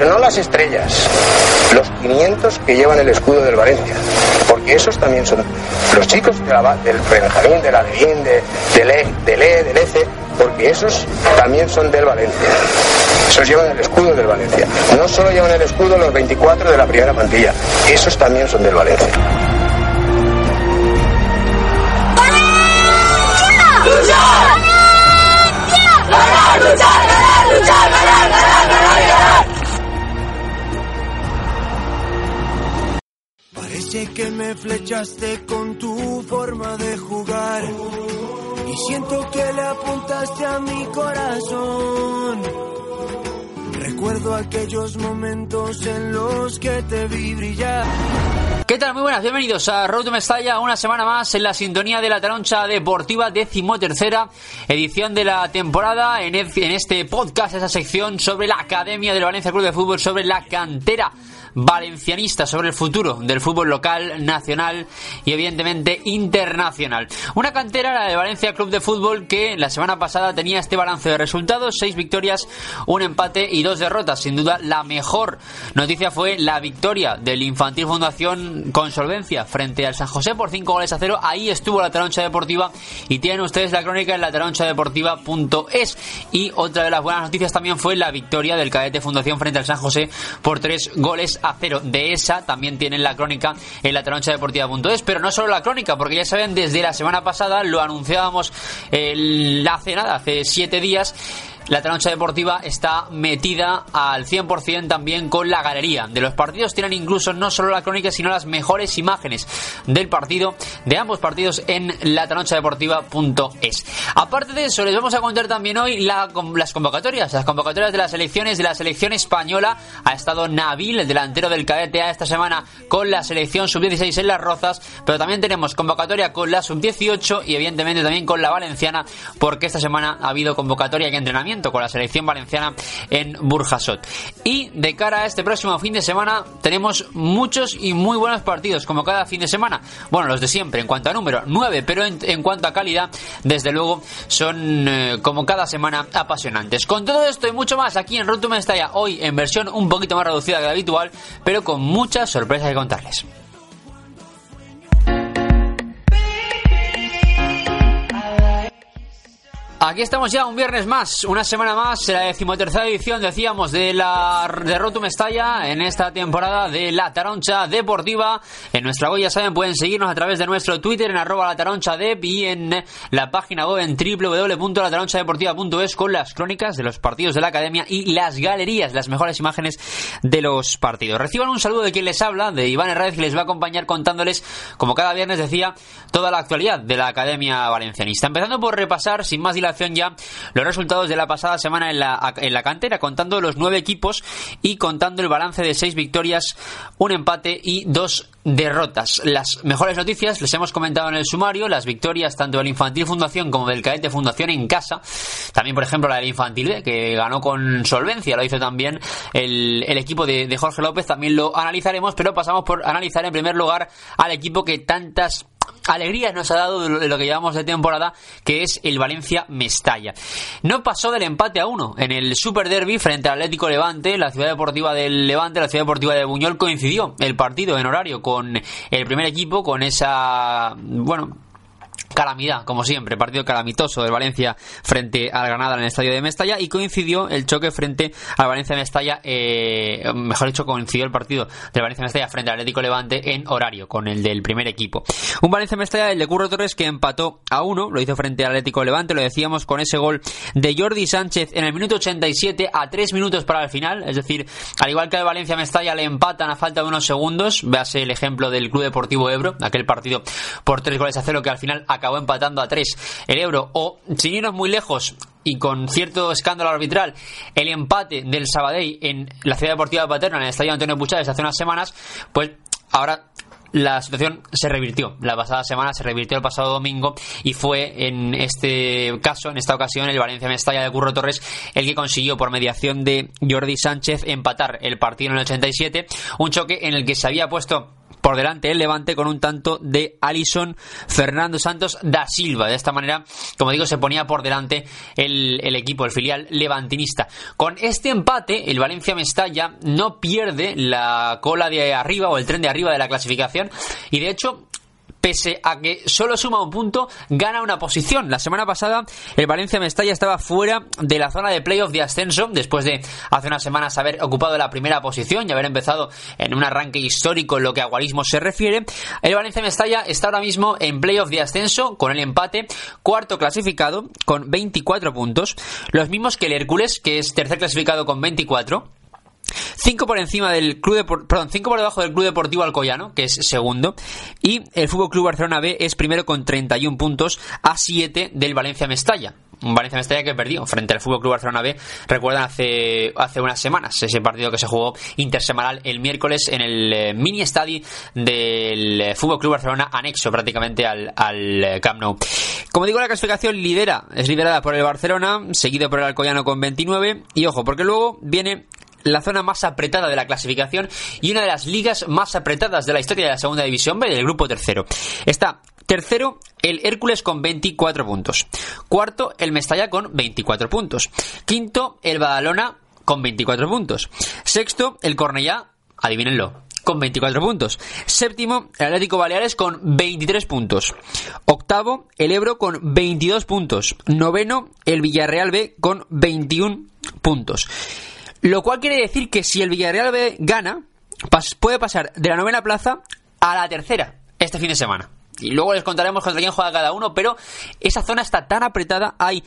Pero no las estrellas, los 500 que llevan el escudo del Valencia. Porque esos también son los chicos de la- del Benjamín, del Alevín, de, del E, del E, del ECE, porque esos también son del Valencia. Esos llevan el escudo del Valencia. No solo llevan el escudo los 24 de la primera plantilla, esos también son del Valencia. Parece que me flechaste con tu forma de jugar. Y siento que le apuntaste a mi corazón. Recuerdo aquellos momentos en los que te vi brillar. ¿Qué tal? Muy buenas, bienvenidos a Road to Mestalla, una semana más en la sintonía de la Taroncha Deportiva, decimotercera edición de la temporada, en, en este podcast, esa sección sobre la Academia del Valencia Club de Fútbol, sobre la cantera valencianista, sobre el futuro del fútbol local, nacional y evidentemente internacional. Una cantera, la de Valencia Club de Fútbol, que la semana pasada tenía este balance de resultados, seis victorias, un empate y dos derrotas. Sin duda, la mejor noticia fue la victoria del Infantil Fundación con solvencia frente al San José por 5 goles a 0. Ahí estuvo la Taroncha Deportiva y tienen ustedes la crónica en la taronchadeportiva.es. Y otra de las buenas noticias también fue la victoria del Cadete Fundación frente al San José por 3 goles a 0. De esa también tienen la crónica en la taronchadeportiva.es, pero no solo la crónica, porque ya saben, desde la semana pasada lo anunciábamos el, hace nada, hace 7 días. La Taroncha Deportiva está metida al 100% también con la galería de los partidos. Tienen incluso no solo la crónica, sino las mejores imágenes del partido, de ambos partidos en la Deportiva.es. Aparte de eso, les vamos a contar también hoy la- las convocatorias, las convocatorias de las elecciones de la selección española. Ha estado Nabil, el delantero del cadete esta semana con la selección sub-16 en Las Rozas, pero también tenemos convocatoria con la sub-18 y evidentemente también con la valenciana, porque esta semana ha habido convocatoria y entrenamiento con la selección valenciana en Burjasot. Y de cara a este próximo fin de semana tenemos muchos y muy buenos partidos, como cada fin de semana. Bueno, los de siempre, en cuanto a número, nueve, pero en, cuanto a calidad, desde luego, son eh, como cada semana apasionantes. Con todo esto y mucho más aquí en Road to Mestalla, hoy en versión un poquito más reducida que la habitual, pero con muchas sorpresas que contarles. Aquí estamos ya un viernes más, una semana más, la decimotercera edición, decíamos, de la de Roto Mestalla en esta temporada de La Taroncha Deportiva. En nuestra web, ya saben, pueden seguirnos a través de nuestro Twitter en arroba la taroncha dep y en la página web en www.lataronchadeportiva.es con las crónicas de los partidos de la academia y las galerías, las mejores imágenes de los partidos. Reciban un saludo de quien les habla, de Iván Herrera, que les va a acompañar contándoles, como cada viernes decía, toda la actualidad de la Academia Valencianista. Empezando por repasar, sin más dilación ya, los resultados de la pasada semana en la, en la cantera, contando los nueve equipos y contando el balance de seis victorias, un empate y dos derrotas. Las mejores noticias les hemos comentado en el sumario, las victorias tanto del Infantil Fundación como del Cadete Fundación en casa. También, por ejemplo, la del Infantil B, que ganó con solvencia, lo hizo también el, el equipo de, de Jorge López, también lo analizaremos, pero pasamos por analizar en primer lugar al equipo que tantas alegrías nos ha dado lo que llevamos de temporada, que es el Valencia Mestalla. No pasó del empate a uno en el Super Derby frente al Atlético Levante, la ciudad deportiva del Levante, la ciudad deportiva de Buñol, coincidió el partido en horario con el primer equipo, con esa, bueno, calamidad, como siempre, partido calamitoso del Valencia frente al Granada en el estadio de Mestalla y coincidió el choque frente al Valencia Mestalla, eh, mejor dicho, coincidió el partido del Valencia Mestalla frente al Atlético Levante en horario con el del primer equipo. Un Valencia Mestalla, el de Curro Torres, que empató a uno, lo hizo frente al Atlético Levante, lo decíamos con ese gol de Jordi Sánchez en el minuto 87 a 3 minutos para el final, es decir, al igual que al Valencia Mestalla le empatan a falta de unos segundos, véase el ejemplo del Club Deportivo Ebro, aquel partido por 3 goles a 0 que al final acabó empatando a 3 el Ebro, o sin irnos muy lejos, y con cierto escándalo arbitral el empate del Sabadell en la ciudad deportiva de Paterna, en el estadio Antonio Puchades hace unas semanas, pues ahora la situación se revirtió. La pasada semana se revirtió el pasado domingo y fue en este caso, en esta ocasión, el Valencia Mestalla de Curro Torres el que consiguió por mediación de Jordi Sánchez empatar el partido en el 87, un choque en el que se había puesto por delante el Levante con un tanto de Alison Fernando Santos da Silva. De esta manera, como digo, se ponía por delante el, el equipo, el filial levantinista. Con este empate, el Valencia Mestalla no pierde la cola de arriba o el tren de arriba de la clasificación y de hecho pese a que solo suma un punto, gana una posición. La semana pasada el Valencia Mestalla estaba fuera de la zona de playoff de ascenso, después de hace unas semanas haber ocupado la primera posición y haber empezado en un arranque histórico en lo que a guarismo se refiere. El Valencia Mestalla está ahora mismo en playoff de ascenso con el empate, cuarto clasificado con 24 puntos, los mismos que el Hércules, que es tercer clasificado con 24. 5 por encima del club perdón, 5 por debajo del Club Deportivo Alcoyano, que es segundo, y el Fútbol Club Barcelona B es primero con 31 puntos a 7 del Valencia Mestalla. Valencia Mestalla que perdió frente al Fútbol Club Barcelona B, recuerdan hace hace unas semanas, ese partido que se jugó intersemanal el miércoles en el eh, mini estadio del Fútbol Club Barcelona anexo prácticamente al, al Camp Nou. Como digo, la clasificación lidera, es liderada por el Barcelona, seguido por el Alcoyano con 29 y ojo, porque luego viene la zona más apretada de la clasificación y una de las ligas más apretadas de la historia de la segunda división B, del grupo tercero. Está tercero el Hércules con 24 puntos. Cuarto el Mestalla con 24 puntos. Quinto el Badalona con 24 puntos. Sexto el Cornellá, adivínenlo, con 24 puntos. Séptimo, el Atlético Baleares con 23 puntos. Octavo, el Ebro con 22 puntos. Noveno, el Villarreal B con 21 puntos. Lo cual quiere decir que si el Villarreal B gana, puede pasar de la novena plaza a la tercera este fin de semana. Y luego les contaremos contra quién juega cada uno, pero esa zona está tan apretada, hay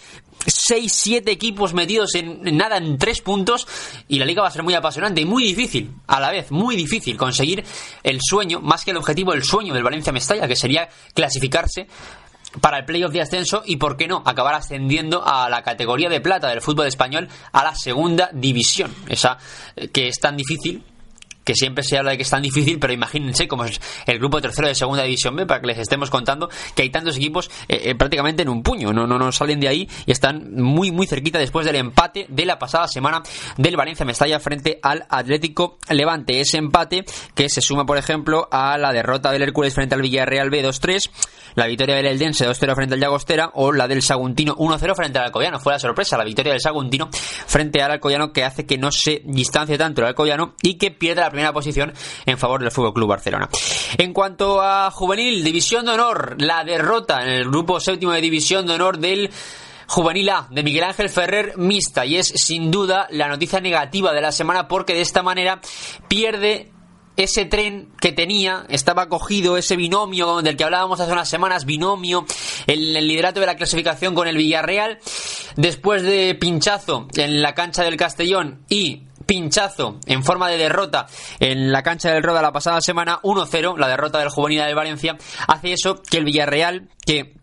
6, 7 equipos metidos en, nada, en 3 puntos, y la liga va a ser muy apasionante y muy difícil, a la vez, muy difícil conseguir el sueño, más que el objetivo, el sueño del Valencia Mestalla, que sería clasificarse para el playoff de ascenso y, por qué no, acabar ascendiendo a la categoría de plata del fútbol español a la segunda división. Esa eh, que es tan difícil que siempre se habla de que es tan difícil, pero imagínense como es el grupo tercero de segunda división B, para que les estemos contando que hay tantos equipos eh, eh, prácticamente en un puño, no, no, no salen de ahí y están muy, muy cerquita después del empate de la pasada semana del Valencia Mestalla frente al Atlético Levante. Ese empate que se suma, por ejemplo, a la derrota del Hércules frente al Villarreal B 2-3, la victoria del Eldense 2-0 frente al Llagostera o la del Saguntino 1-0 frente al Alcoyano. Fue la sorpresa, la victoria del Saguntino frente al Alcoyano que hace que no se distancie tanto el Alcoyano y que pierda la primera posición en favor del Fútbol Club Barcelona. En cuanto a juvenil, división de honor, la derrota en el grupo séptimo de división de honor del Juvenil A de Miguel Ángel Ferrer mixta y es sin duda la noticia negativa de la semana porque de esta manera pierde ese tren que tenía, estaba cogido ese binomio del que hablábamos hace unas semanas, binomio, el, el, liderato de la clasificación con el Villarreal, después de pinchazo en la cancha del Castellón y pinchazo en forma de derrota en la cancha del Roda la pasada semana, 1-0, la derrota del Juvenil de Valencia, hace eso que el Villarreal, que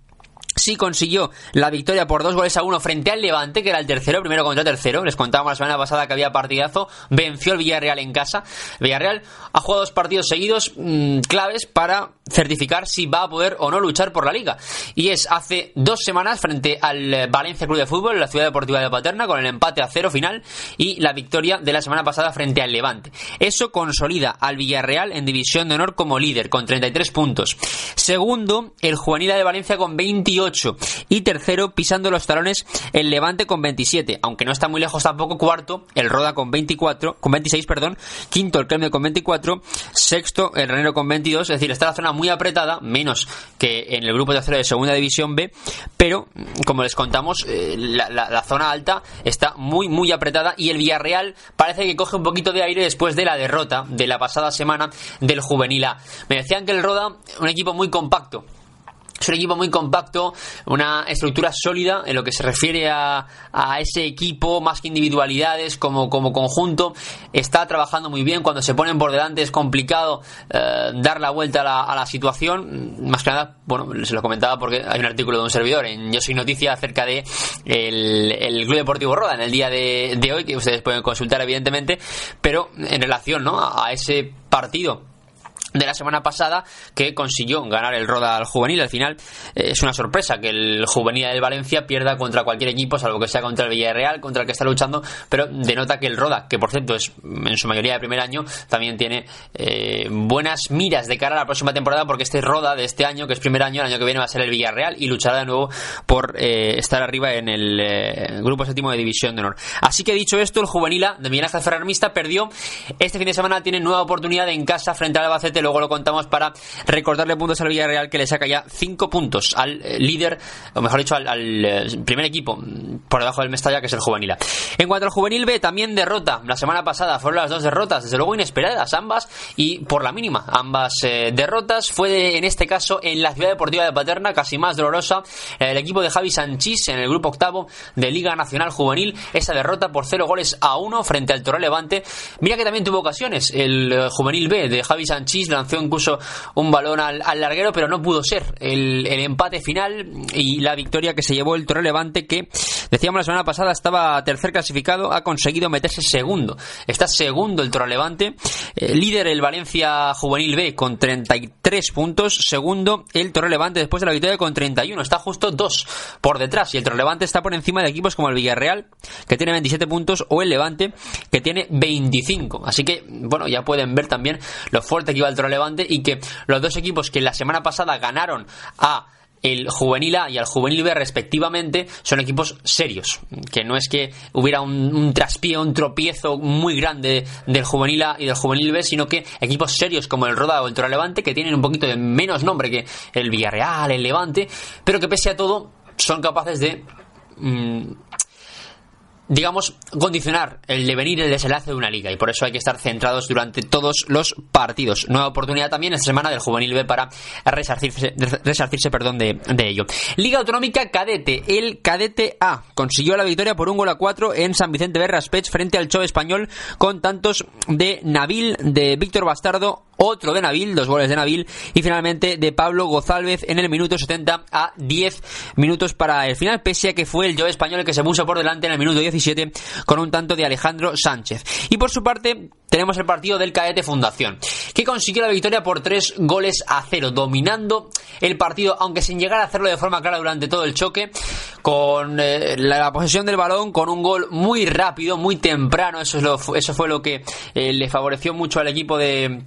sí consiguió la victoria por dos goles a uno frente al Levante, que era el tercero, primero contra tercero. Les contábamos la semana pasada que había partidazo. Venció el Villarreal en casa. Villarreal ha jugado dos partidos seguidos mmm, claves para certificar si va a poder o no luchar por la liga. Y es hace dos semanas frente al Valencia Club de Fútbol en la Ciudad Deportiva de Paterna con el empate a cero final y la victoria de la semana pasada frente al Levante. Eso consolida al Villarreal en división de honor como líder con 33 puntos. Segundo, el Juvenil de Valencia con 28 y tercero pisando los talones el Levante con 27, aunque no está muy lejos tampoco cuarto, el Roda con 24, con 26, perdón, quinto el Kremlin con 24, sexto el Renero con 22, es decir, está la zona muy apretada, menos que en el grupo tercero de segunda división B, pero como les contamos, eh, la, la, la, zona alta está muy, muy apretada y el Villarreal parece que coge un poquito de aire después de la derrota de la pasada semana del Juvenil A. Me decían que el Roda, un equipo muy compacto, es un equipo muy compacto, una estructura sólida en lo que se refiere a, a ese equipo, más que individualidades, como, como conjunto. Está trabajando muy bien. Cuando se ponen por delante es complicado eh, dar la vuelta a la, a la, situación. Más que nada, bueno, se lo comentaba porque hay un artículo de un servidor en Yo Soy Noticia acerca de el, el Club Deportivo Roda en el día de, de, hoy, que ustedes pueden consultar, evidentemente, pero en relación ¿no? a, a ese partido de la semana pasada que consiguió ganar el Roda al juvenil. Al final eh, es una sorpresa que el juvenil del Valencia pierda contra cualquier equipo, salvo que sea contra el Villarreal, contra el que está luchando, pero denota que el Roda, que por cierto es en su mayoría de primer año, también tiene eh, buenas miras de cara a la próxima temporada porque este Roda de este año, que es primer año, el año que viene va a ser el Villarreal y luchará de nuevo por eh, estar arriba en el grupo séptimo de División de Honor. Así que dicho esto, el juvenil de Miguel Ángel Ferrarmista perdió este fin de semana, tiene nueva oportunidad en casa frente al Albacete luego lo contamos para recordarle puntos al Villarreal que le saca ya 5 puntos al eh, líder, o mejor dicho, al, eh, primer equipo por debajo del Mestalla, que es el Juvenil. En cuanto al Juvenil B, también derrota. La semana pasada fueron las dos derrotas, desde luego inesperadas ambas y por la mínima. Ambas eh, derrotas fue de, en este caso en la Ciudad Deportiva de Paterna, casi más dolorosa. El equipo de Javi Sanchís en el grupo octavo de Liga Nacional Juvenil, esa derrota por 0 goles a 1 frente al Toro Levante. Mira que también tuvo ocasiones. El Juvenil B de Javi Sanchís lanzó incluso un balón al, larguero, pero no pudo ser el, empate final y la victoria que se llevó el Torre Levante, que decíamos la semana pasada estaba tercer clasificado, ha conseguido meterse segundo. Está segundo el Torre Levante, eh, líder el Valencia Juvenil B con 33 puntos, segundo el Torre Levante después de la victoria con 31, está justo dos por detrás y el Torre Levante está por encima de equipos como el Villarreal, que tiene 27 puntos, o el Levante, que tiene 25. Así que, bueno, ya pueden ver también lo fuerte que iba el Torre Levante y que los dos equipos que la semana pasada ganaron a el juvenil A y al juvenil B respectivamente son equipos serios que no es que hubiera un, un traspié un tropiezo muy grande del juvenil A y del juvenil B sino que equipos serios como el Roda o el Torre Levante que tienen un poquito de menos nombre que el Villarreal el Levante pero que pese a todo son capaces de mmm, digamos, condicionar el devenir, el desenlace de una liga y por eso hay que estar centrados durante todos los partidos. Nueva oportunidad también esta semana del Juvenil B para resarcirse, resarcirse perdón, de, ello. Liga Autonómica Cadete. El Cadete A consiguió la victoria por un gol a cuatro en San Vicente Berraspech frente al Chove Español con tantos de Nabil, de Víctor Bastardo, otro de Nabil, dos goles de Nabil y finalmente de Pablo Gozálvez en el minuto 70 a 10 minutos para el final, pese a que fue el Chove Español el que se puso por delante en el minuto 17 con un tanto de Alejandro Sánchez. Y por su parte, tenemos el partido del Cadete Fundación, que consiguió la victoria por tres goles a cero, dominando el partido, aunque sin llegar a hacerlo de forma clara durante todo el choque, con eh, la, la, posesión del balón, con un gol muy rápido, muy temprano, eso, es lo, eso fue lo que eh, le favoreció mucho al equipo de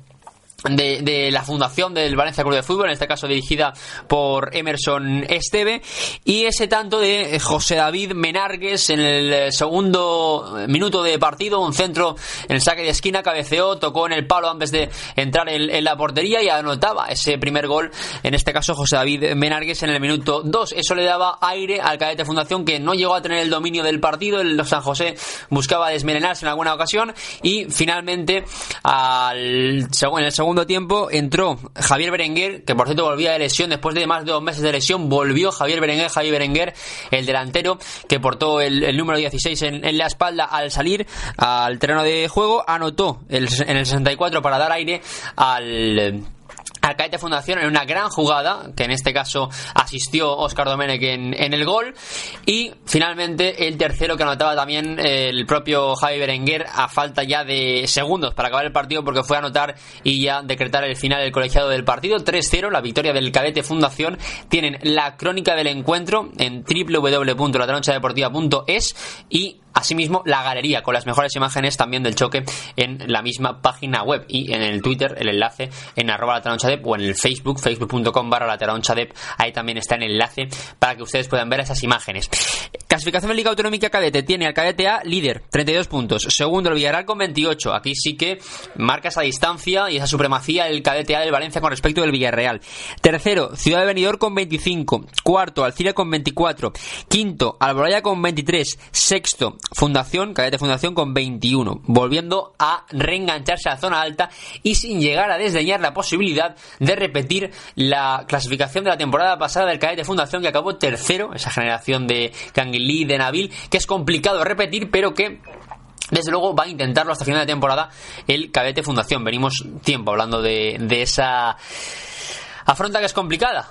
de, la fundación del Valencia Club de Fútbol, en este caso dirigida por Emerson Esteve, y ese tanto de José David Menargues en el segundo minuto de partido, un centro en el saque de esquina, cabeceó, tocó en el palo antes de entrar en, la portería y anotaba ese primer gol, en este caso José David Menargues en el minuto 2. Eso le daba aire al cadete Fundación que no llegó a tener el dominio del partido, el San José buscaba desmelenarse en alguna ocasión y finalmente al, en el segundo segundo tiempo entró Javier Berenguer, que por cierto volvía de lesión después de más de dos meses de lesión, volvió Javier Berenguer, Javier Berenguer, el delantero que portó el, número 16 en, en, la espalda al salir al terreno de juego, anotó el, en el 64 para dar aire al al Cadete Fundación en una gran jugada, que en este caso asistió Oscar Domenech en, el gol, y finalmente el tercero que anotaba también el propio Javi Berenguer a falta ya de segundos para acabar el partido porque fue a anotar y ya decretar el final del colegiado del partido, 3-0, la victoria del Cadete Fundación, tienen la crónica del encuentro en www.latronchadeportiva.es y Asimismo, la galería con las mejores imágenes también del choque en la misma página web y en el Twitter, el enlace en arroba lateronchadep o en el Facebook, facebook.com barra lateronchadep. Ahí también está el enlace para que ustedes puedan ver esas imágenes. Clasificación de Liga Autonómica Cadete tiene al Cadete A líder, 32 puntos. Segundo, el Villarreal con 28. Aquí sí que marca esa distancia y esa supremacía el Cadete A del Valencia con respecto del Villarreal. Tercero, Ciudad de Benidorm con 25. Cuarto, Alcira con 24. Quinto, Alboraya con 23. Sexto, Fundación, Cadete Fundación con 21, volviendo a reengancharse a la zona alta y sin llegar a desdeñar la posibilidad de repetir la clasificación de la temporada pasada del Cadete Fundación que acabó tercero, esa generación de Canguilí, de Nabil, que es complicado repetir, pero que desde luego va a intentarlo hasta final de temporada el Cadete Fundación. Venimos tiempo hablando de, de esa afronta que es complicada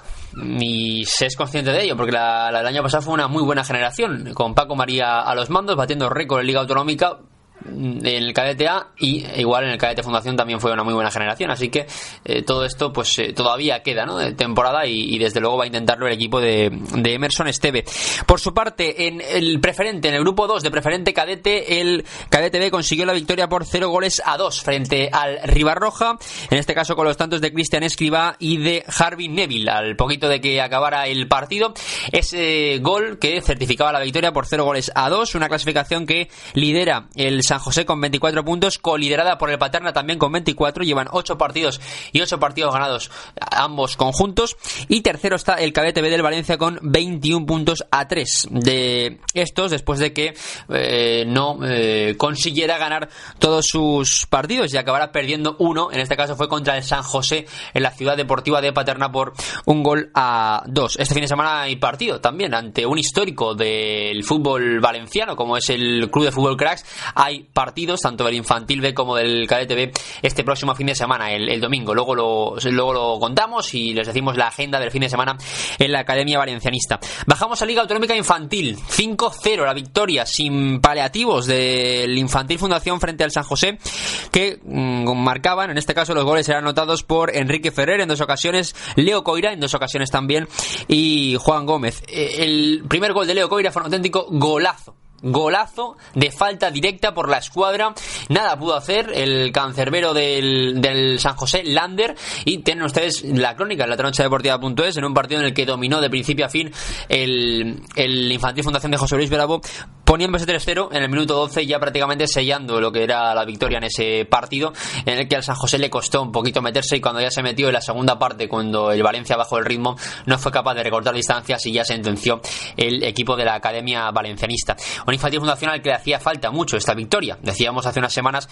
y se es consciente de ello, porque la, la, el año pasado fue una muy buena generación, con Paco María a los mandos, batiendo récord en Liga Autonómica, en el cadete A y igual en el cadete fundación también fue una muy buena generación. Así que eh, todo esto pues eh, todavía queda ¿no? de temporada y, y, desde luego va a intentarlo el equipo de, de, Emerson Esteve. Por su parte en el preferente en el grupo 2 de preferente cadete el cadete B consiguió la victoria por 0 goles a 2 frente al Ribarroja. En este caso con los tantos de Cristian Escriba y de Harvey Neville al poquito de que acabara el partido. Ese gol que certificaba la victoria por 0 goles a 2 una clasificación que lidera el San José con 24 puntos, coliderada por el Paterna también con 24, llevan 8 partidos y 8 partidos ganados ambos conjuntos. Y tercero está el Cadete B del Valencia con 21 puntos a 3 de estos, después de que eh, no eh, consiguiera ganar todos sus partidos y acabará perdiendo uno, en este caso fue contra el San José en la ciudad deportiva de Paterna por un gol a 2. Este fin de semana hay partido también ante un histórico del fútbol valenciano como es el Club de Fútbol Cracks. Hay partidos, tanto del infantil B como del cadete B, este próximo fin de semana, el, domingo. Luego lo, luego lo contamos y les decimos la agenda del fin de semana en la Academia Valencianista. Bajamos a Liga Autonómica Infantil, 5-0 la victoria sin paliativos del Infantil Fundación frente al San José, que mmm, marcaban, en este caso los goles eran anotados por Enrique Ferrer en dos ocasiones, Leo Coira en dos ocasiones también y Juan Gómez. El primer gol de Leo Coira fue un auténtico golazo golazo de falta directa por la escuadra. Nada pudo hacer el cancerbero del, del San José, Lander. Y tienen ustedes la crónica en la troncha deportiva.es en un partido en el que dominó de principio a fin el, el Infantil Fundación de José Luis Bravo, poniéndose 3-0 en el minuto 12, ya prácticamente sellando lo que era la victoria en ese partido, en el que al San José le costó un poquito meterse y cuando ya se metió en la segunda parte, cuando el Valencia bajó el ritmo, no fue capaz de recortar distancias y ya sentenció el equipo de la Academia Valencianista un infantil fundacional que le hacía falta mucho esta victoria. Decíamos hace unas semanas,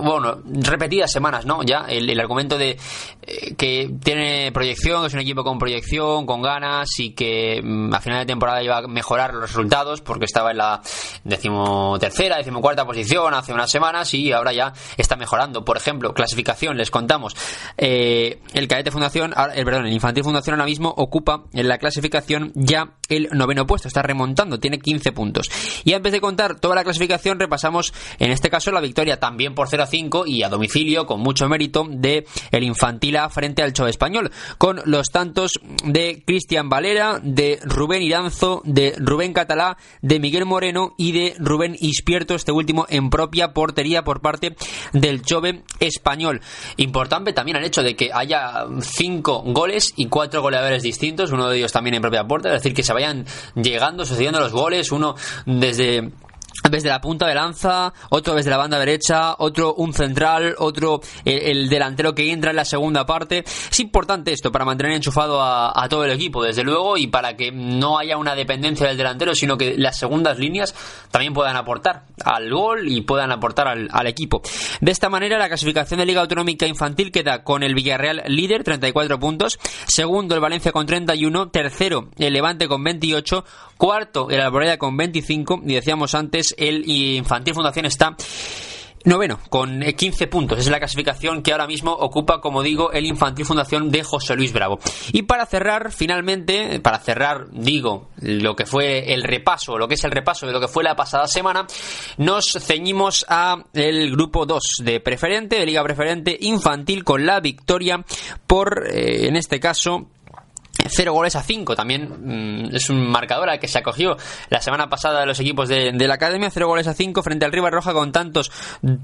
bueno, repetidas semanas, ¿no? Ya el, argumento de eh, que tiene proyección, es un equipo con proyección, con ganas y que mm, a final de temporada iba a mejorar los resultados porque estaba en la decimotercera, decimocuarta posición hace unas semanas y ahora ya está mejorando. Por ejemplo, clasificación, les contamos. Eh, el cadete fundación, el, perdón, el infantil fundación ahora mismo ocupa en la clasificación ya el noveno puesto, está remontando, tiene 15 puntos. Y antes de contar toda la clasificación, repasamos en este caso la victoria también por 0 a 5 y a domicilio con mucho mérito de el infantil A frente al Chove Español, con los tantos de Cristian Valera, de Rubén Iranzo, de Rubén Catalá, de Miguel Moreno y de Rubén Ispierto, este último en propia portería por parte del Chove Español. Importante también el hecho de que haya 5 goles y 4 goleadores distintos, uno de ellos también en propia puerta, es decir, que se vayan llegando, sucediendo los goles, uno desde desde la punta de lanza, otro desde la banda derecha, otro un central, otro el, el, delantero que entra en la segunda parte. Es importante esto para mantener enchufado a, todo el equipo, desde luego, y para que no haya una dependencia del delantero, sino que las segundas líneas también puedan aportar al gol y puedan aportar al, al equipo. De esta manera, la clasificación de Liga Autonómica Infantil queda con el Villarreal líder, 34 puntos, segundo el Valencia con 31, tercero el Levante con 28, cuarto el Alboraya con 25, y decíamos antes el Infantil Fundación está Noveno, con 15 puntos. Es la clasificación que ahora mismo ocupa, como digo, el Infantil Fundación de José Luis Bravo. Y para cerrar, finalmente, para cerrar, digo, lo que fue el repaso, lo que es el repaso de lo que fue la pasada semana, nos ceñimos a el grupo 2 de preferente, de Liga Preferente Infantil, con la victoria por, eh, en este caso, 0 goles a 5. También mmm, es un marcador al que se acogió la semana pasada de los equipos de, la academia. 0 goles a 5 frente al River Roja con tantos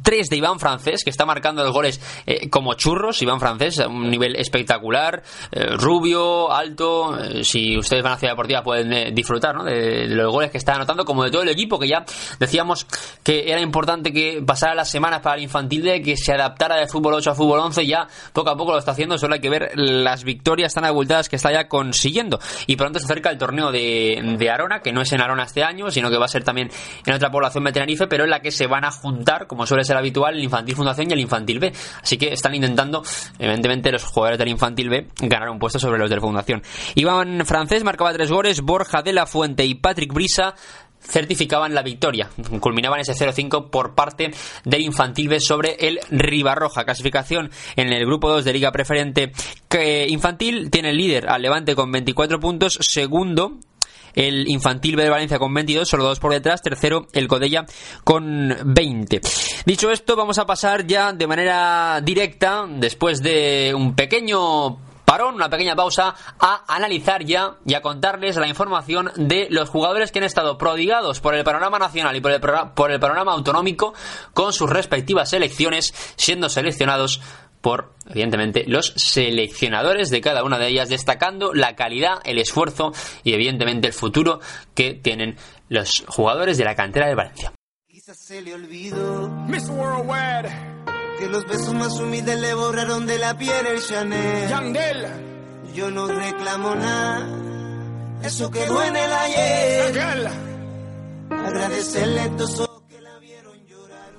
3 de Iván Francés, que está marcando los goles eh, como churros. Iván Francés, a un nivel espectacular. Eh, rubio, alto. Eh, si ustedes van a Ciudad Deportiva pueden disfrutar ¿no? de, de, los goles que está anotando, como de todo el equipo, que ya decíamos que era importante que pasara las semanas para el infantil de que se adaptara de fútbol 8 a fútbol 11. Ya poco a poco lo está haciendo. Solo hay que ver las victorias tan abultadas que está ya consiguiendo. Y pronto se acerca el torneo de, de Arona, que no es en Arona este año, sino que va a ser también en otra población de pero en la que se van a juntar, como suele ser habitual, el Infantil Fundación y el Infantil B. Así que están intentando, evidentemente, los jugadores del Infantil B ganar un puesto sobre los del Fundación. Iván Francés marcaba tres goles, Borja de la Fuente y Patrick Brisa certificaban la victoria. Culminaban ese 0-5 por parte del Infantil B sobre el Ribarroja. Clasificación en el grupo 2 de Liga Preferente Infantil. Tiene el líder al Levante con 24 puntos. Segundo, el Infantil B de Valencia con 22, solo dos por detrás, tercero el Codella con 20. Dicho esto, vamos a pasar ya de manera directa, después de un pequeño parón, una pequeña pausa, a analizar ya y a contarles la información de los jugadores que han estado prodigados por el panorama nacional y por el, por el panorama autonómico con sus respectivas selecciones, siendo seleccionados por, evidentemente, los seleccionadores de cada una de ellas, destacando la calidad, el esfuerzo y, evidentemente, el futuro que tienen los jugadores de la cantera de Valencia. Que los besos más humildes le borraron de la piel el Chanel. Yo no reclamo nada, eso quedó en el ayer. Agradecerle estos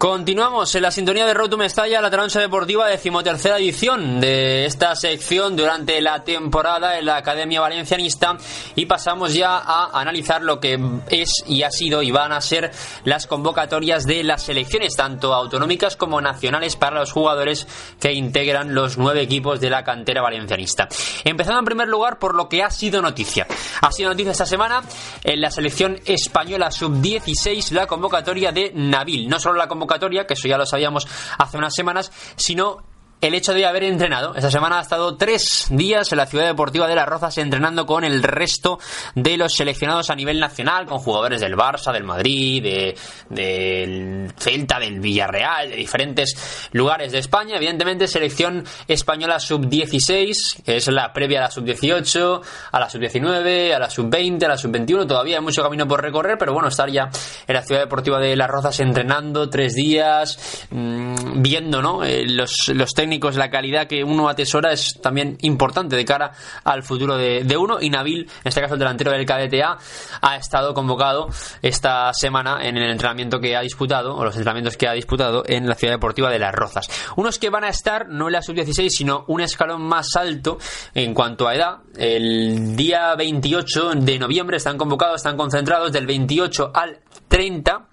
Continuamos en la sintonía de Road to Mestalla, la trancha deportiva, decimotercera edición de esta sección durante la temporada en la Academia Valencianista y pasamos ya a analizar lo que es y ha sido y van a ser las convocatorias de las selecciones, tanto autonómicas como nacionales, para los jugadores que integran los nueve equipos de la cantera valencianista. Empezando en primer lugar por lo que ha sido noticia. Ha sido noticia esta semana en la selección española sub-16 la convocatoria de Nabil. No solo la convocatoria que eso ya lo sabíamos hace unas semanas, sino el hecho de haber entrenado. Esta semana ha estado tres días en la ciudad deportiva de Las Rozas entrenando con el resto de los seleccionados a nivel nacional, con jugadores del Barça, del Madrid, de, del Celta, del Villarreal, de diferentes lugares de España. Evidentemente, selección española sub-16, que es la previa a la sub-18, a la sub-19, a la sub-20, a la sub-21. Todavía hay mucho camino por recorrer, pero bueno, estar ya en la ciudad deportiva de Las Rozas entrenando tres días, mmm, viendo ¿no? Eh, los, los técnicos la calidad que uno atesora es también importante de cara al futuro de, uno. Y Nabil, en este caso el delantero del KDTA, ha estado convocado esta semana en el entrenamiento que ha disputado, o los entrenamientos que ha disputado en la Ciudad Deportiva de Las Rozas. Unos que van a estar no en la sub-16, sino un escalón más alto en cuanto a edad. El día 28 de noviembre están convocados, están concentrados del 28 al 30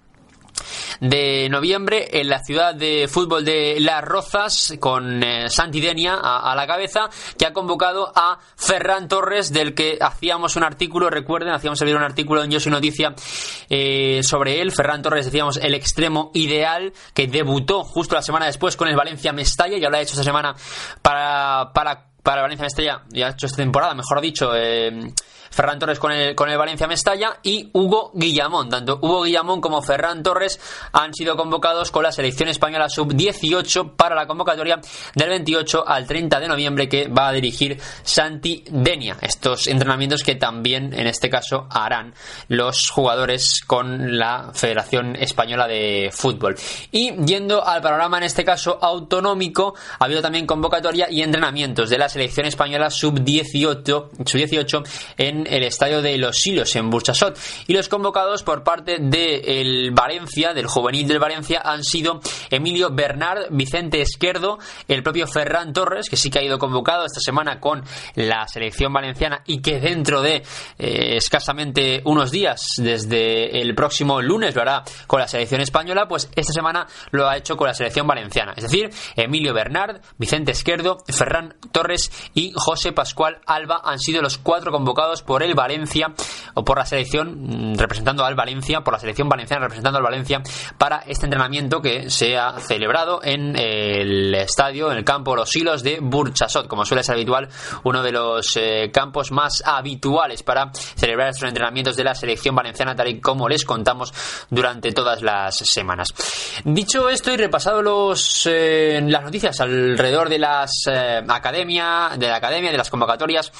de noviembre en la ciudad de fútbol de Las Rozas con eh, Santidenia a, la cabeza que ha convocado a Ferran Torres del que hacíamos un artículo, recuerden, hacíamos salir un artículo en Yo Soy Noticia eh, sobre él, Ferran Torres decíamos el extremo ideal que debutó justo la semana después con el Valencia Mestalla y lo ha hecho esta semana para, para, para Valencia Mestalla y ha hecho esta temporada, mejor dicho eh, Ferran Torres con el, con el Valencia Mestalla y Hugo Guillamón. Tanto Hugo Guillamón como Ferran Torres han sido convocados con la selección española sub-18 para la convocatoria del 28 al 30 de noviembre que va a dirigir Santi Denia. Estos entrenamientos que también en este caso harán los jugadores con la Federación Española de Fútbol. Y yendo al panorama en este caso autonómico, ha habido también convocatoria y entrenamientos de la selección española sub-18 sub 18 en el estadio de Los Silos en Burchasot. Y los convocados por parte del Valencia, del juvenil del Valencia, han sido Emilio Bernard, Vicente Esquerdo, el propio Ferran Torres, que sí que ha ido convocado esta semana con la selección valenciana y que dentro de eh, escasamente unos días, desde el próximo lunes, lo hará con la selección española, pues esta semana lo ha hecho con la selección valenciana. Es decir, Emilio Bernard, Vicente Esquerdo, Ferran Torres y José Pascual Alba han sido los cuatro convocados por el Valencia o por la selección mm, representando al Valencia, por la selección valenciana representando al Valencia para este entrenamiento que se ha celebrado en el estadio, en el campo Los Hilos de Burchasot, como suele ser habitual, uno de los eh, campos más habituales para celebrar estos entrenamientos de la selección valenciana, tal y como les contamos durante todas las semanas. Dicho esto y repasado los, eh, las noticias alrededor de las eh, academia, de la academia, de las convocatorias,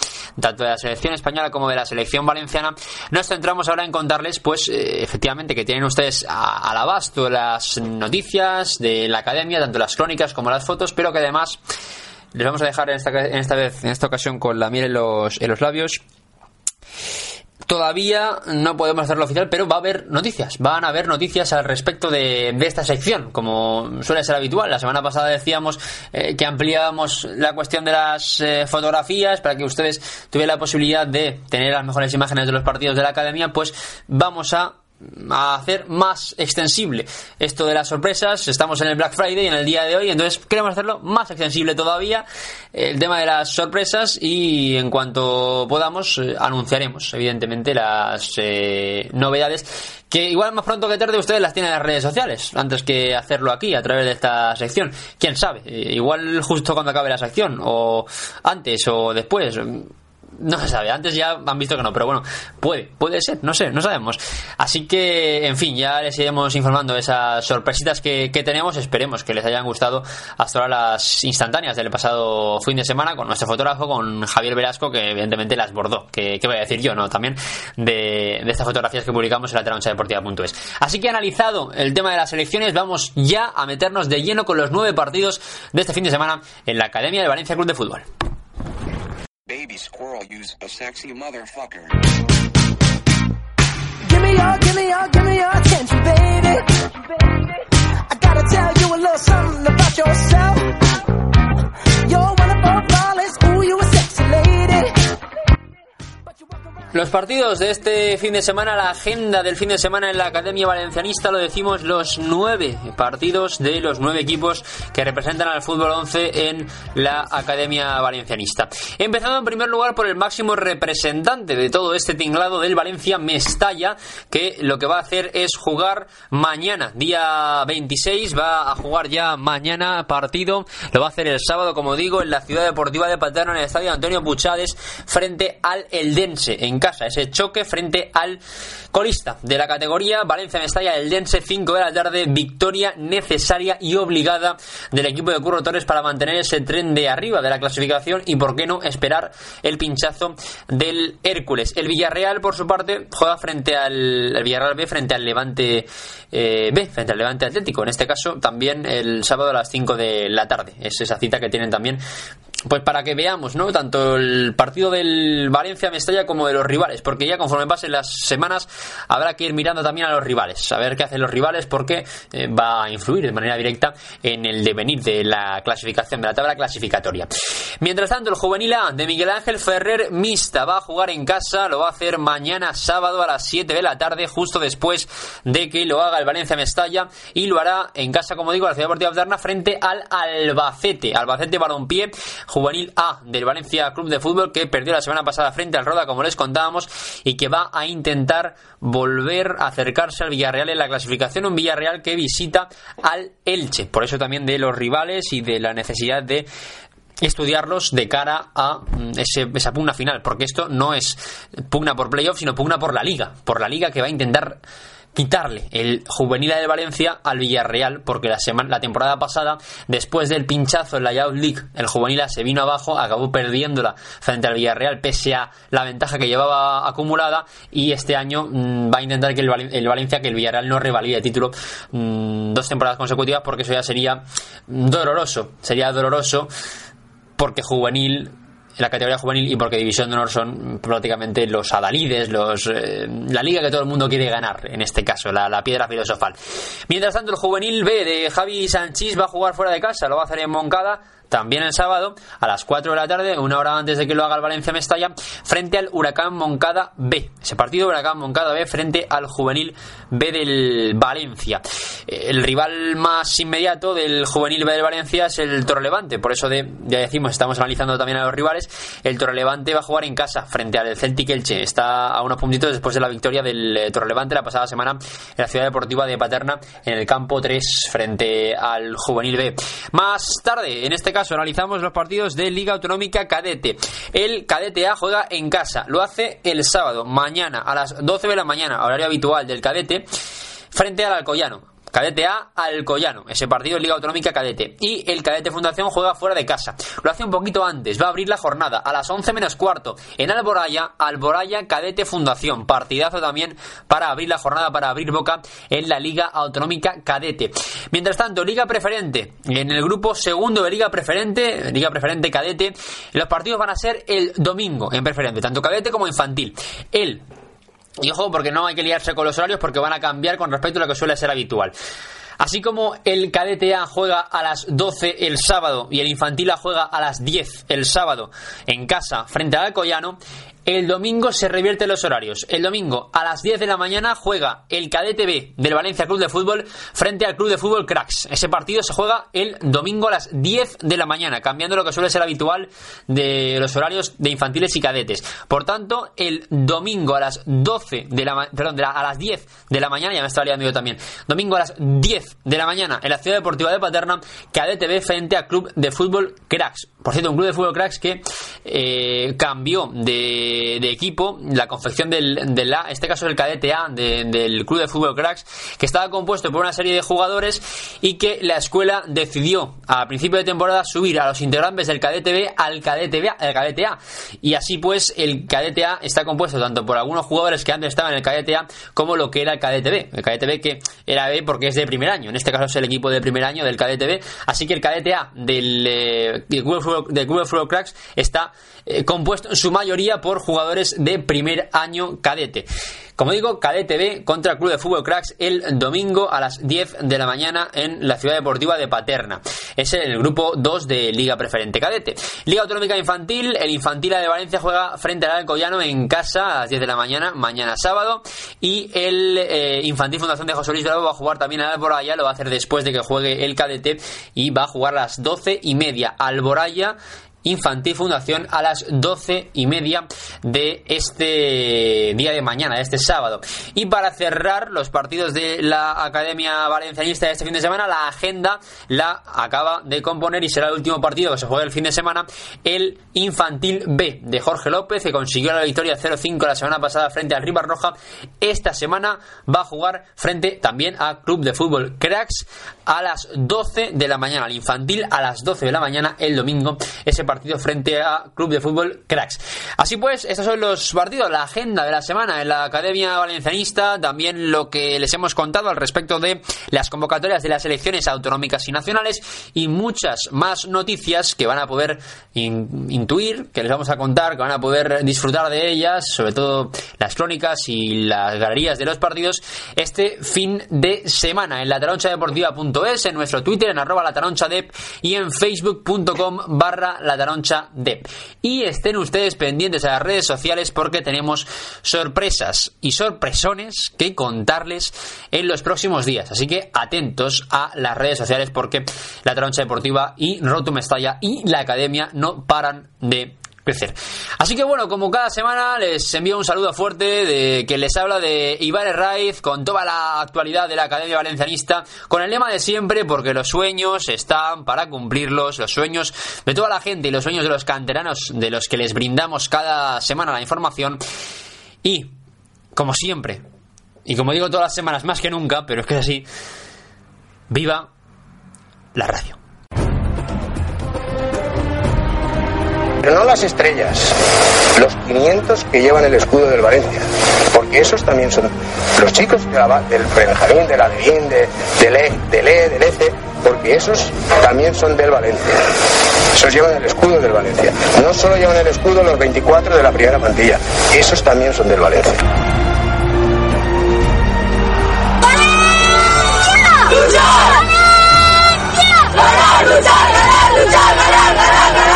tanto de la selección española como como de la selección valenciana, nos centramos ahora en contarles, pues, eh, efectivamente, que tienen ustedes al abasto las noticias de la academia, tanto las crónicas como las fotos, pero que además Les vamos a dejar en esta, en esta vez, en esta ocasión, con la miel en los, en los labios. Todavía no podemos hacerlo oficial, pero va a haber noticias. Van a haber noticias al respecto de, esta sección, como suele ser habitual. La semana pasada decíamos eh, que ampliábamos la cuestión de las eh, fotografías para que ustedes tuvieran la posibilidad de tener las mejores imágenes de los partidos de la academia. Pues vamos a a hacer más extensible esto de las sorpresas. Estamos en el Black Friday en el día de hoy, entonces queremos hacerlo más extensible todavía el tema de las sorpresas y en cuanto podamos eh, anunciaremos evidentemente las eh, novedades que igual más pronto que tarde ustedes las tienen en las redes sociales antes que hacerlo aquí a través de esta sección. Quién sabe, eh, igual justo cuando acabe la sección o antes o después no se sabe, antes ya han visto que no, pero bueno, puede, puede ser, no sé, no sabemos. Así que, en fin, ya les iremos informando de esas sorpresitas que, tenemos. Esperemos que les hayan gustado hasta ahora las instantáneas del pasado fin de semana con nuestro fotógrafo, con Javier Velasco, que evidentemente las bordó. Que, voy a decir yo, ¿no? También de, de estas fotografías que publicamos en la deportiva.es. Así que analizado el tema de las elecciones, vamos ya a meternos de lleno con los nueve partidos de este fin de semana en la Academia del Valencia Club de Fútbol. Baby squirrel use a sexy motherfucker. Give me your, give me your, give me your attention, baby. I gotta tell you a little something about yourself. You're Los partidos de este fin de semana, la agenda del fin de semana en la Academia Valencianista, lo decimos los nueve partidos de los nueve equipos que representan al fútbol 11 en la Academia Valencianista. Empezando en primer lugar por el máximo representante de todo este tinglado del Valencia, Mestalla, que lo que va a hacer es jugar mañana, día 26, va a jugar ya mañana partido, lo va a hacer el sábado, como digo, en la ciudad deportiva de Paterna, en el estadio Antonio Puchades, frente al Eldense, en casa. Ese choque frente al colista de la categoría Valencia Mestalla el Dense 5 de la tarde. Victoria necesaria y obligada del equipo de Curro Torres para mantener ese tren de arriba de la clasificación y por qué no esperar el pinchazo del Hércules. El Villarreal, por su parte, juega frente al Villarreal B frente al Levante eh, B, frente al Levante Atlético. En este caso, también el sábado a las 5 de la tarde. Es esa cita que tienen también pues para que veamos, ¿no? Tanto el partido del Valencia Mestalla como de los rivales, porque ya conforme pasen las semanas habrá que ir mirando también a los rivales, a ver qué hacen los rivales, porque eh, va a influir de manera directa en el devenir de la clasificación, de la tabla clasificatoria. Mientras tanto, el juvenil A de Miguel Ángel Ferrer Mista va a jugar en casa, lo va a hacer mañana sábado a las 7 de la tarde, justo después de que lo haga el Valencia Mestalla, y lo hará en casa, como digo, la Ciudad Deportiva Alterna frente al Albacete, Albacete Balompié juvenil A del Valencia Club de Fútbol que perdió la semana pasada frente al Roda, como les contábamos, y que va a intentar volver a acercarse al Villarreal en la clasificación, un Villarreal que visita al Elche. Por eso también de los rivales y de la necesidad de estudiarlos de cara a mm, esa pugna final, porque esto no es pugna por playoff, sino pugna por la liga, por la liga que va a intentar quitarle el juvenil de Valencia al Villarreal, porque la, semana, la temporada pasada, después del pinchazo en la Youth League, el juvenil se vino abajo, acabó perdiéndola frente al Villarreal, pese a la ventaja que llevaba acumulada, y este año mm, va a intentar que el, Valencia, que el Villarreal no revalide el título mm, dos temporadas consecutivas, porque eso ya sería doloroso, sería doloroso porque juvenil la categoría juvenil y porque División de Honor son prácticamente los adalides, los, eh, la liga que todo el mundo quiere ganar, en este caso, la, la, piedra filosofal. Mientras tanto, el juvenil B de Javi Sánchez va a jugar fuera de casa, lo va a hacer en Moncada también el sábado a las 4 de la tarde, una hora antes de que lo haga el Valencia Mestalla, frente al Huracán Moncada B. Ese partido Huracán Moncada B frente al Juvenil B del Valencia. El rival más inmediato del Juvenil B del Valencia es el Torrelevante, por eso de, ya decimos, estamos analizando también a los rivales. El Torrelevante va a jugar en casa frente al Celtic Elche. Está a unos puntitos después de la victoria del eh, Torrelevante la pasada semana en la ciudad deportiva de Paterna en el campo 3 frente al Juvenil B. Más tarde, en este caso, analizamos los partidos de Liga Autonómica Cadete. El Cadete A juega en casa, lo hace el sábado, mañana, a las 12 de la mañana, horario habitual del Cadete, frente al Alcoyano Cadete A, Alcoyano. Ese partido es Liga Autonómica Cadete. Y el Cadete Fundación juega fuera de casa. Lo hace un poquito antes. Va a abrir la jornada a las 11 menos cuarto. En Alboraya, Alboraya Cadete Fundación. Partidazo también para abrir la jornada, para abrir boca en la Liga Autonómica Cadete. Mientras tanto, Liga Preferente. En el grupo segundo de Liga Preferente, Liga Preferente Cadete, los partidos van a ser el domingo en Preferente, tanto cadete como infantil. El y ojo, porque no hay que liarse con los horarios porque van a cambiar con respecto a lo que suele ser habitual. Así como el cadete A juega a las 12 el sábado y el infantil A juega a las 10 el sábado en casa frente al Alcoyano, el domingo se revierten los horarios. El domingo a las 10 de la mañana juega el Cadete B del Valencia Club de Fútbol frente al Club de Fútbol Cracks. Ese partido se juega el domingo a las 10 de la mañana, cambiando lo que suele ser habitual de los horarios de infantiles y cadetes. Por tanto, el domingo a las 12 de la perdón, a las 10 de la mañana, ya me estaba liando yo también. Domingo a las 10 de la mañana en la Ciudad Deportiva de Paterna, Cadete B frente al Club de Fútbol Cracks. Por cierto, un Club de Fútbol Cracks que eh, cambió de de, equipo, la confección del, del A, este caso es el cadete A del Club de Fútbol Cracks, que estaba compuesto por una serie de jugadores y que la escuela decidió a principio de temporada subir a los integrantes del cadete B al cadete B, al cadete A. Y así pues el cadete A está compuesto tanto por algunos jugadores que antes estaban en el cadete A como lo que era el cadete B. El cadete B que era B porque es de primer año, en este caso es el equipo de primer año del cadete B. Así que el cadete A del, eh, Club de Fútbol Cracks está eh, compuesto en su mayoría por jugadores de primer año cadete. Como digo, Cadete B contra Club de Fútbol Cracks el domingo a las 10 de la mañana en la Ciudad Deportiva de Paterna. Es el grupo 2 de Liga Preferente Cadete. Liga Autonómica Infantil, el Infantil de Valencia juega frente al Alcoyano en casa a las 10 de la mañana, mañana sábado. Y el eh, Infantil Fundación de José Luis Bravo va a jugar también a Alboraya, lo va a hacer después de que juegue el Cadete y va a jugar a las 12 y media. Alboraya Infantil Fundación a las doce y media de este día de mañana, de este sábado. Y para cerrar los partidos de la Academia Valencianista de este fin de semana, la agenda la acaba de componer y será el último partido que se juegue el fin de semana, el Infantil B de Jorge López, que consiguió la victoria 0-5 la semana pasada frente al Rivas Roja. Esta semana va a jugar frente también a Club de Fútbol Cracks a las 12 de la mañana, al Infantil a las 12 de la mañana el domingo. Ese partido frente a Club de Fútbol Cracks. Así pues, estos son los partidos, la agenda de la semana en la Academia Valencianista, también lo que les hemos contado al respecto de las convocatorias de las elecciones autonómicas y nacionales y muchas más noticias que van a poder intuir, que les vamos a contar, que van a poder disfrutar de ellas, sobre todo las crónicas y las galerías de los partidos, este fin de semana en la deportiva.es, en nuestro Twitter, en arroba la y en facebook.com barra la y estén ustedes pendientes a las redes sociales porque tenemos sorpresas y sorpresones que contarles en los próximos días. Así que atentos a las redes sociales porque la Taroncha Deportiva y Roto Mestalla y la Academia no paran de Así que bueno, como cada semana les envío un saludo fuerte de que les habla de Ibar Raiz con toda la actualidad de la Academia Valencianista, con el lema de siempre, porque los sueños están para cumplirlos, los sueños de toda la gente y los sueños de los canteranos de los que les brindamos cada semana la información. Y, como siempre, y como digo todas las semanas más que nunca, pero es que es así, viva la radio. Pero no las estrellas, los 500 que llevan el escudo del Valencia. Porque esos también son los chicos de la, del Benjamín, del Adelín, de, del E, del E, del ECE, porque esos también son del Valencia. Esos llevan el escudo del Valencia. No solo llevan el escudo los 24 de la primera plantilla, esos también son del Valencia. ¡Valencia! ¡Valencia! ¡Valencia!